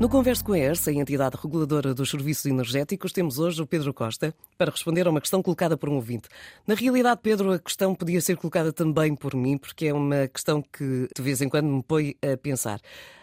No Converso com a ERSA, a entidade reguladora dos serviços energéticos, temos hoje o Pedro Costa para responder a uma questão colocada por um ouvinte. Na realidade, Pedro, a questão podia ser colocada também por mim, porque é uma questão que de vez em quando me põe a pensar.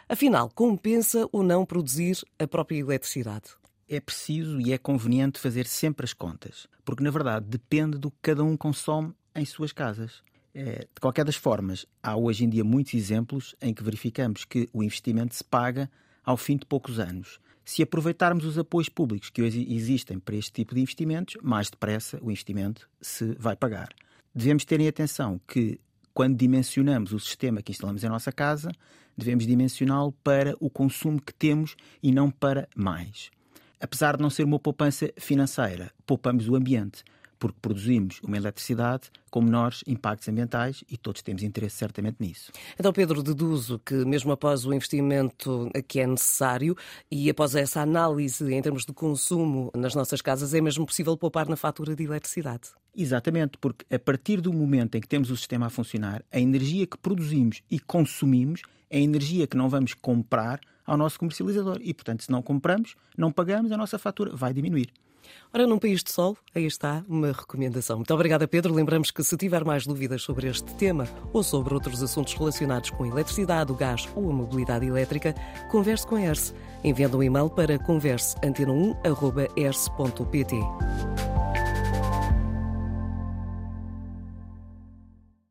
Afinal, compensa ou não produzir a própria eletricidade? É preciso e é conveniente fazer sempre as contas, porque na verdade depende do que cada um consome em suas casas. É, de qualquer das formas, há hoje em dia muitos exemplos em que verificamos que o investimento se paga ao fim de poucos anos. Se aproveitarmos os apoios públicos que hoje existem para este tipo de investimentos, mais depressa o investimento se vai pagar. Devemos ter em atenção que, quando dimensionamos o sistema que instalamos em nossa casa, devemos dimensioná-lo para o consumo que temos e não para mais. Apesar de não ser uma poupança financeira, poupamos o ambiente, porque produzimos uma eletricidade com menores impactos ambientais e todos temos interesse certamente nisso. Então, Pedro, deduzo que mesmo após o investimento que é necessário e após essa análise em termos de consumo nas nossas casas, é mesmo possível poupar na fatura de eletricidade. Exatamente, porque a partir do momento em que temos o sistema a funcionar, a energia que produzimos e consumimos é a energia que não vamos comprar ao nosso comercializador. E, portanto, se não compramos, não pagamos, a nossa fatura vai diminuir. Ora, num país de sol, aí está uma recomendação. Muito obrigada, Pedro. Lembramos que se tiver mais dúvidas sobre este tema ou sobre outros assuntos relacionados com a eletricidade, o gás ou a mobilidade elétrica, converse com a ERSE, enviando um e-mail para converseantena1.erse.pt.